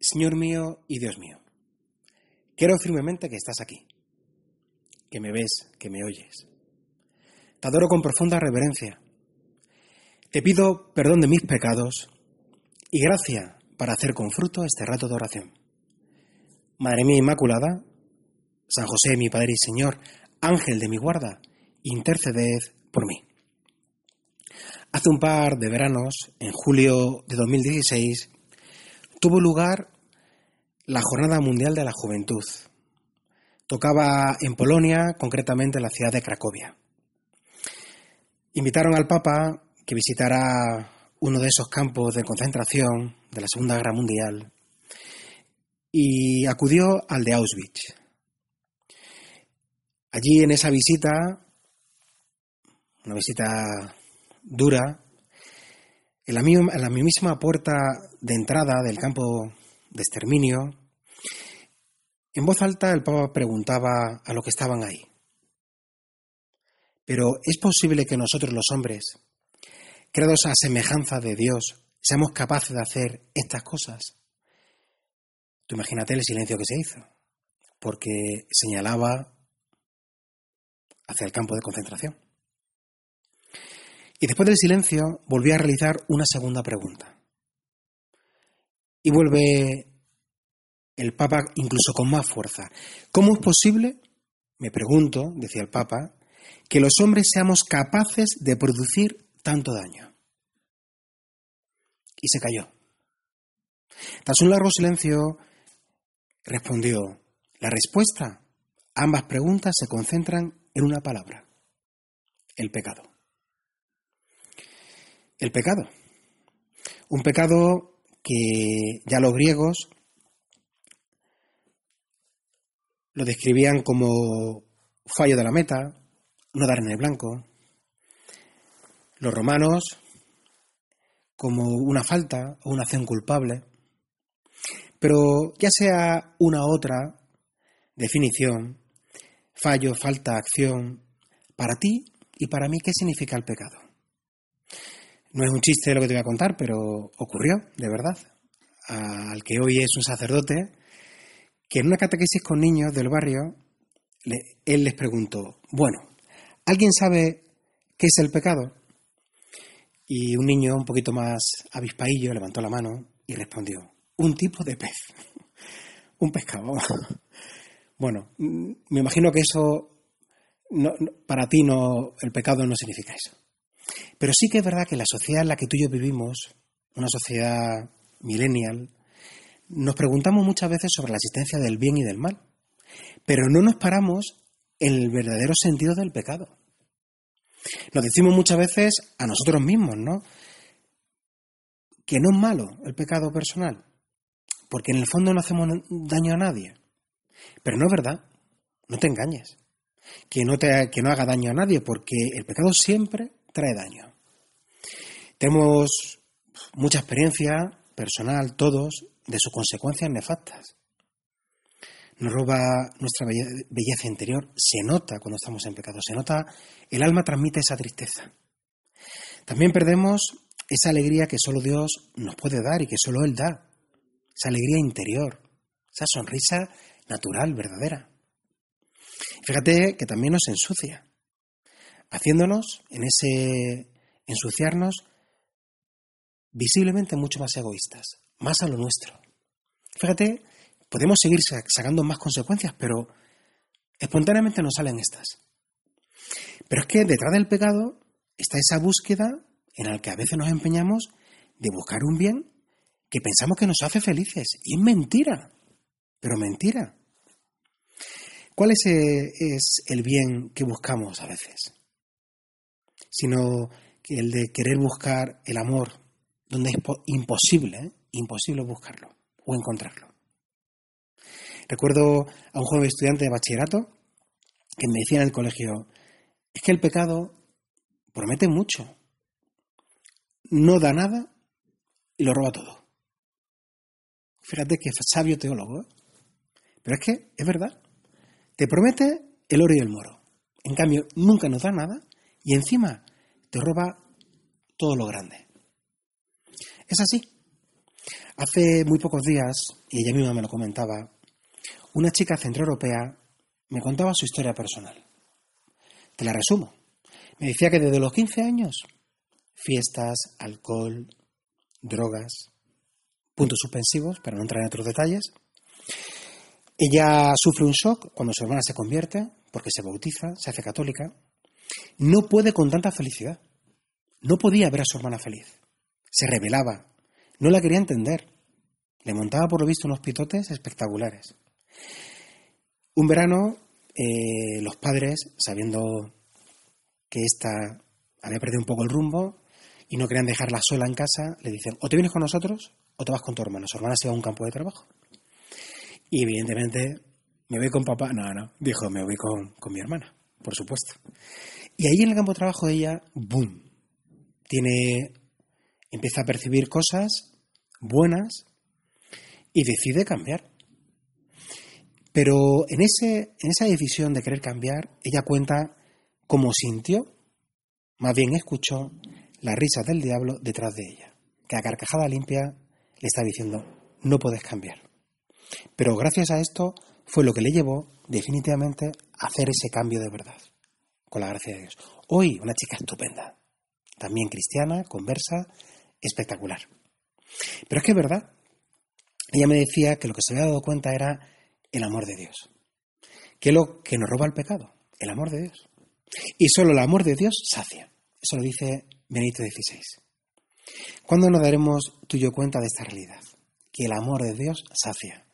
Señor mío y Dios mío, quiero firmemente que estás aquí, que me ves, que me oyes. Te adoro con profunda reverencia. Te pido perdón de mis pecados y gracia para hacer con fruto este rato de oración. Madre mía Inmaculada, San José, mi Padre y Señor, Ángel de mi guarda, interceded por mí. Hace un par de veranos, en julio de 2016, tuvo lugar la Jornada Mundial de la Juventud. Tocaba en Polonia, concretamente en la ciudad de Cracovia. Invitaron al Papa que visitara uno de esos campos de concentración de la Segunda Guerra Mundial y acudió al de Auschwitz. Allí en esa visita, una visita dura, en la, en misma puerta de entrada del campo de exterminio, en voz alta el Papa preguntaba a los que estaban ahí, pero ¿es posible que nosotros los hombres, creados a semejanza de Dios, seamos capaces de hacer estas cosas? Tú imagínate el silencio que se hizo, porque señalaba hacia el campo de concentración. Y después del silencio volvió a realizar una segunda pregunta. Y vuelve el Papa incluso con más fuerza. ¿Cómo es posible, me pregunto, decía el Papa, que los hombres seamos capaces de producir tanto daño? Y se cayó. Tras un largo silencio, respondió, la respuesta a ambas preguntas se concentran en una palabra, el pecado. El pecado. Un pecado que ya los griegos lo describían como fallo de la meta, no dar en el blanco. Los romanos como una falta o una acción culpable. Pero ya sea una u otra definición, fallo, falta, acción, para ti y para mí, ¿qué significa el pecado? No es un chiste lo que te voy a contar, pero ocurrió, de verdad. Al que hoy es un sacerdote, que en una catequesis con niños del barrio, él les preguntó, bueno, ¿alguien sabe qué es el pecado? Y un niño un poquito más avispaillo levantó la mano y respondió, un tipo de pez, un pescado. bueno, mm, me imagino que eso, para ti no, el pecado no significa eso. Pero sí que es verdad que la sociedad en la que tú y yo vivimos, una sociedad millennial, nos preguntamos muchas veces sobre la existencia del bien y del mal, pero no nos paramos en el verdadero sentido del pecado. Nos decimos muchas veces a nosotros mismos, ¿no? Que no es malo el pecado personal, porque en el fondo no hacemos daño a nadie. Pero no es verdad, no te engañes. Que no, te, que no haga daño a nadie, porque el pecado siempre trae daño. Tenemos mucha experiencia personal, todos, de sus consecuencias nefastas. Nos roba nuestra belleza interior, se nota cuando estamos en pecado, se nota, el alma transmite esa tristeza. También perdemos esa alegría que solo Dios nos puede dar y que solo Él da, esa alegría interior, esa sonrisa natural, verdadera. Fíjate que también nos ensucia haciéndonos en ese ensuciarnos visiblemente mucho más egoístas, más a lo nuestro. Fíjate, podemos seguir sacando más consecuencias, pero espontáneamente nos salen estas. Pero es que detrás del pecado está esa búsqueda en la que a veces nos empeñamos de buscar un bien que pensamos que nos hace felices. Y es mentira, pero mentira. ¿Cuál es, eh, es el bien que buscamos a veces? Sino el de querer buscar el amor donde es imposible, ¿eh? imposible buscarlo o encontrarlo. Recuerdo a un joven estudiante de bachillerato que me decía en el colegio, es que el pecado promete mucho, no da nada y lo roba todo. Fíjate que sabio teólogo, ¿eh? pero es que es verdad, te promete el oro y el moro, en cambio nunca nos da nada y encima te roba todo lo grande. Es así. Hace muy pocos días, y ella misma me lo comentaba, una chica centroeuropea me contaba su historia personal. Te la resumo. Me decía que desde los 15 años, fiestas, alcohol, drogas, puntos suspensivos, para no entrar en otros detalles. Ella sufre un shock cuando su hermana se convierte, porque se bautiza, se hace católica. No puede con tanta felicidad. No podía ver a su hermana feliz. Se rebelaba. No la quería entender. Le montaba, por lo visto, unos pitotes espectaculares. Un verano, eh, los padres, sabiendo que ésta había perdido un poco el rumbo y no querían dejarla sola en casa, le dicen, o te vienes con nosotros o te vas con tu hermana. Su hermana se va a un campo de trabajo. Y evidentemente, ¿me voy con papá? No, no. Dijo, me voy con, con mi hermana, por supuesto. Y ahí en el campo de trabajo ella, ¡boom! Tiene, empieza a percibir cosas buenas y decide cambiar. Pero en, ese, en esa decisión de querer cambiar, ella cuenta cómo sintió, más bien escuchó, la risa del diablo detrás de ella, que a carcajada limpia le está diciendo, no puedes cambiar. Pero gracias a esto fue lo que le llevó definitivamente hacer ese cambio de verdad, con la gracia de Dios. Hoy, una chica estupenda, también cristiana, conversa, espectacular. Pero es que es verdad, ella me decía que lo que se había dado cuenta era el amor de Dios. ¿Qué es lo que nos roba el pecado? El amor de Dios. Y solo el amor de Dios sacia. Eso lo dice Benito XVI. ¿Cuándo nos daremos tú yo cuenta de esta realidad? Que el amor de Dios sacia.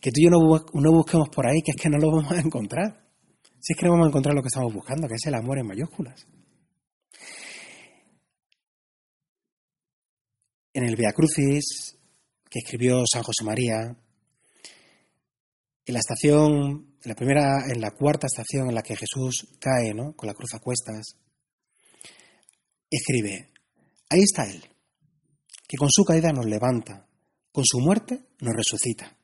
Que tú y yo no, busquemos por ahí, que es que no lo vamos a encontrar. Si es que no vamos a encontrar lo que estamos buscando, que es el amor en mayúsculas. En el Via Crucis, que escribió San José María, en la en la cuarta estación en la que Jesús cae, ¿no? Con la cruz a cuestas, escribe, ahí está Él, que con su caída nos levanta, con su muerte nos resucita.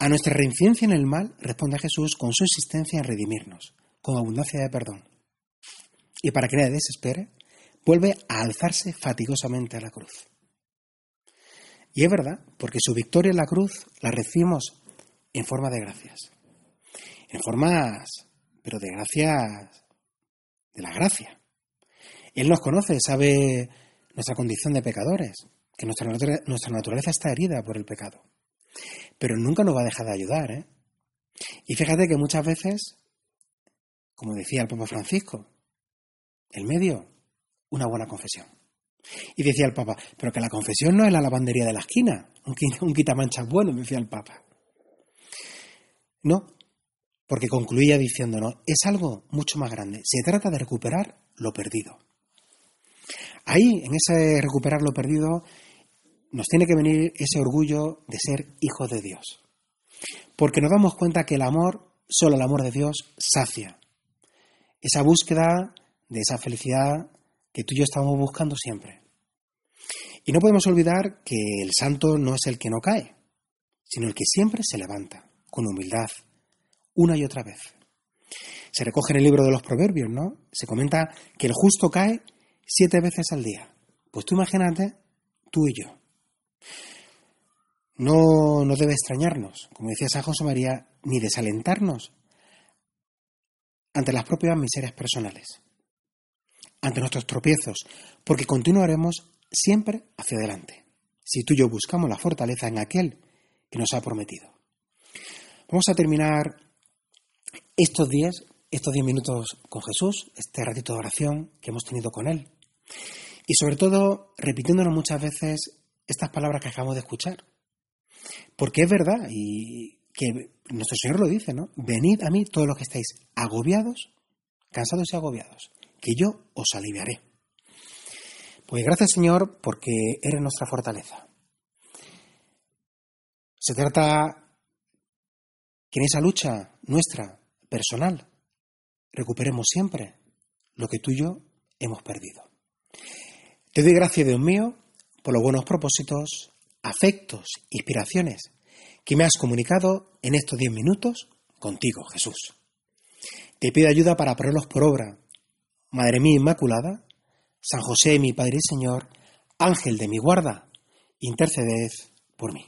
A nuestra reincidencia en el mal responde Jesús con su insistencia en redimirnos, con abundancia de perdón. Y para que nadie desespere, vuelve a alzarse fatigosamente a la cruz. Y es verdad, porque su victoria en la cruz la recibimos en forma de gracias. En formas, pero de gracias, de la gracia. Él nos conoce, sabe nuestra condición de pecadores, que nuestra, nuestra naturaleza está herida por el pecado. Pero nunca nos va a dejar de ayudar. ¿eh? Y fíjate que muchas veces, como decía el Papa Francisco, el medio, una buena confesión. Y decía el Papa, pero que la confesión no es la lavandería de la esquina, un, un quitamanchas bueno, decía el Papa. No, porque concluía diciéndonos, es algo mucho más grande. Se trata de recuperar lo perdido. Ahí, en ese recuperar lo perdido, nos tiene que venir ese orgullo de ser hijos de Dios. Porque nos damos cuenta que el amor, solo el amor de Dios, sacia. Esa búsqueda de esa felicidad que tú y yo estamos buscando siempre. Y no podemos olvidar que el santo no es el que no cae, sino el que siempre se levanta con humildad, una y otra vez. Se recoge en el libro de los Proverbios, ¿no? Se comenta que el justo cae siete veces al día. Pues tú imagínate, tú y yo. No, no debe extrañarnos, como decía San José María, ni desalentarnos ante las propias miserias personales, ante nuestros tropiezos, porque continuaremos siempre hacia adelante, si tú y yo buscamos la fortaleza en aquel que nos ha prometido. Vamos a terminar estos días, estos diez minutos con Jesús, este ratito de oración que hemos tenido con Él. Y sobre todo, repitiéndonos muchas veces estas palabras que acabamos de escuchar. Porque es verdad, y que nuestro Señor lo dice, ¿no? Venid a mí todos los que estáis agobiados, cansados y agobiados, que yo os aliviaré. Pues gracias Señor porque eres nuestra fortaleza. Se trata que en esa lucha nuestra, personal, recuperemos siempre lo que tú y yo hemos perdido. Te doy gracias, Dios mío, por los buenos propósitos, afectos, inspiraciones que me has comunicado en estos diez minutos contigo, Jesús. Te pido ayuda para ponerlos por obra. Madre mía Inmaculada, San José, mi Padre y Señor, Ángel de mi guarda, interceded por mí.